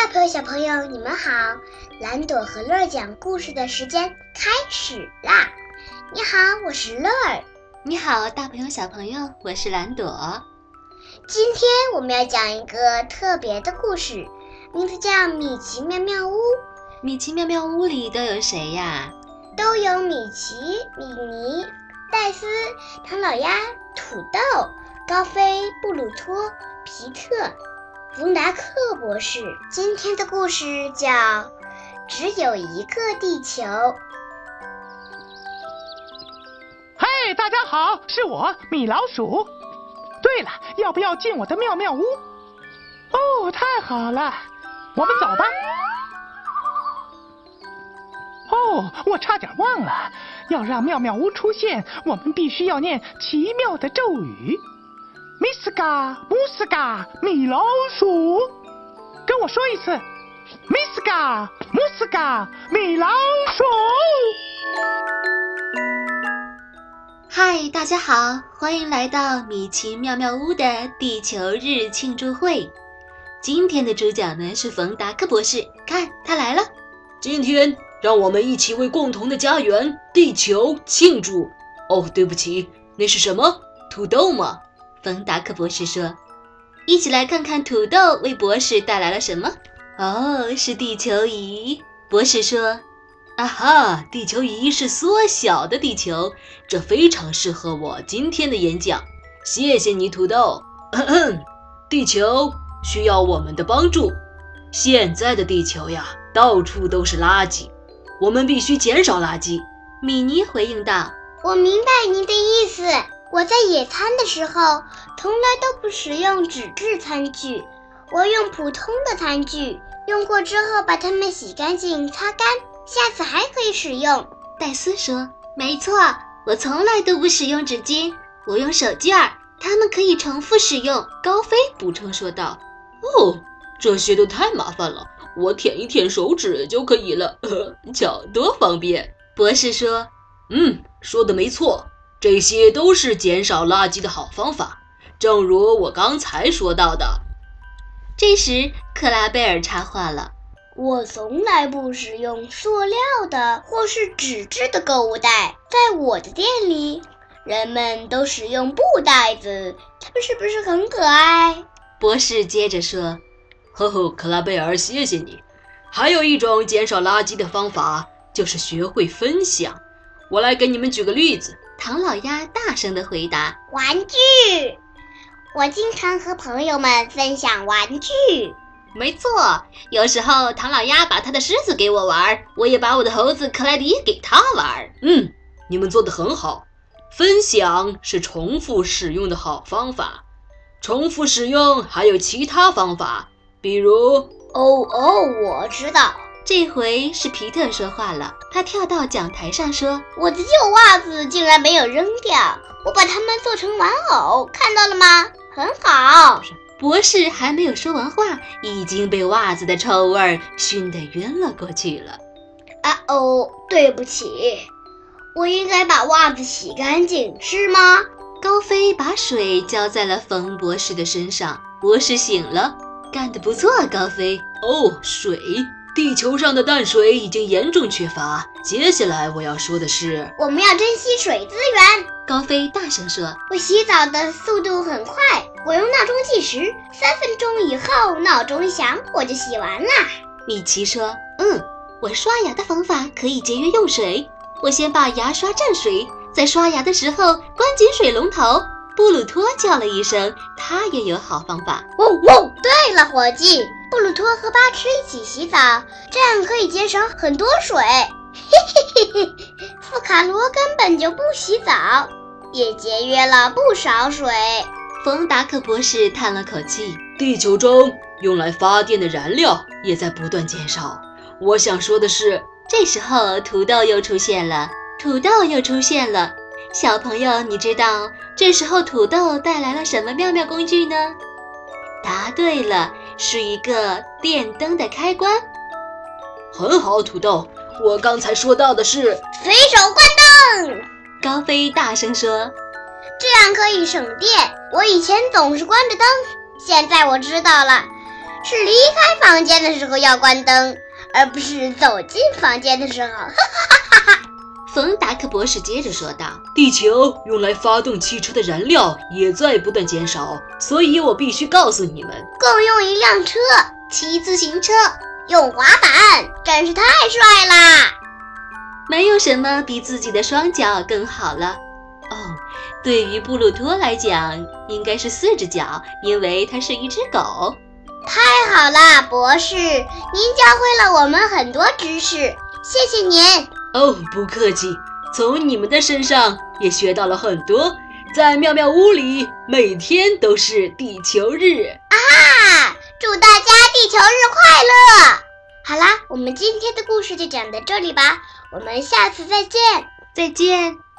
大朋友、小朋友，你们好！蓝朵和乐儿讲故事的时间开始啦！你好，我是乐儿。你好，大朋友、小朋友，我是蓝朵。今天我们要讲一个特别的故事，名字叫《米奇妙妙屋》。米奇妙妙屋里都有谁呀？都有米奇、米妮、戴斯、唐老鸭、土豆、高飞、布鲁托、皮特。冯达克博士今天的故事叫《只有一个地球》。嘿，大家好，是我米老鼠。对了，要不要进我的妙妙屋？哦，太好了，我们走吧。哦，我差点忘了，要让妙妙屋出现，我们必须要念奇妙的咒语。米斯嘎姆斯嘎米老鼠，跟我说一次，米斯嘎姆斯嘎米老鼠。嗨，大家好，欢迎来到米奇妙妙屋的地球日庆祝会。今天的主角呢是冯达克博士，看他来了。今天让我们一起为共同的家园地球庆祝。哦，对不起，那是什么？土豆吗？冯达克博士说：“一起来看看土豆为博士带来了什么。”哦，是地球仪。博士说：“啊哈，地球仪是缩小的地球，这非常适合我今天的演讲。谢谢你，土豆。地球需要我们的帮助。现在的地球呀，到处都是垃圾，我们必须减少垃圾。”米妮回应道：“我明白您的意思。”我在野餐的时候，从来都不使用纸质餐具，我用普通的餐具，用过之后把它们洗干净、擦干，下次还可以使用。戴斯说：“没错，我从来都不使用纸巾，我用手绢儿，它们可以重复使用。”高飞补充说道：“哦，这些都太麻烦了，我舔一舔手指就可以了，瞧多方便。”博士说：“嗯，说的没错。”这些都是减少垃圾的好方法，正如我刚才说到的。这时，克拉贝尔插话了：“我从来不使用塑料的或是纸质的购物袋，在我的店里，人们都使用布袋子，它们是不是很可爱？”博士接着说：“呵呵，克拉贝尔，谢谢你。还有一种减少垃圾的方法，就是学会分享。我来给你们举个例子。”唐老鸭大声的回答：“玩具，我经常和朋友们分享玩具。没错，有时候唐老鸭把他的狮子给我玩，我也把我的猴子克莱迪给他玩。嗯，你们做的很好。分享是重复使用的好方法。重复使用还有其他方法，比如……哦哦，我知道。”这回是皮特说话了，他跳到讲台上说：“我的旧袜子竟然没有扔掉，我把它们做成玩偶，看到了吗？很好。”博士还没有说完话，已经被袜子的臭味熏得晕了过去了。啊哦，对不起，我应该把袜子洗干净，是吗？高飞把水浇在了冯博士的身上，博士醒了，干得不错，高飞。哦，水。地球上的淡水已经严重缺乏。接下来我要说的是，我们要珍惜水资源。高飞大声说：“我洗澡的速度很快，我用闹钟计时，三分钟以后闹钟一响，我就洗完啦。”米奇说：“嗯，我刷牙的方法可以节约用水。我先把牙刷蘸水，在刷牙的时候关紧水龙头。”布鲁托叫了一声，他也有好方法。哦哦，对了，伙计。布鲁托和巴吃一起洗澡，这样可以节省很多水。嘿嘿嘿嘿，富卡罗根本就不洗澡，也节约了不少水。冯达克博士叹了口气：“地球中用来发电的燃料也在不断减少。”我想说的是，这时候土豆又出现了，土豆又出现了。小朋友，你知道这时候土豆带来了什么妙妙工具呢？答对了，是一个电灯的开关。很好，土豆，我刚才说到的是随手关灯。高飞大声说：“这样可以省电。我以前总是关着灯，现在我知道了，是离开房间的时候要关灯，而不是走进房间的时候。哈哈哈哈！冯达克博士接着说道：“地球用来发动汽车的燃料也在不断减少，所以我必须告诉你们，共用一辆车，骑自行车，用滑板，真是太帅啦！没有什么比自己的双脚更好了。哦，对于布鲁托来讲，应该是四只脚，因为它是一只狗。太好了，博士，您教会了我们很多知识，谢谢您。”哦，不客气。从你们的身上也学到了很多。在妙妙屋里，每天都是地球日啊！祝大家地球日快乐！好啦，我们今天的故事就讲到这里吧，我们下次再见，再见。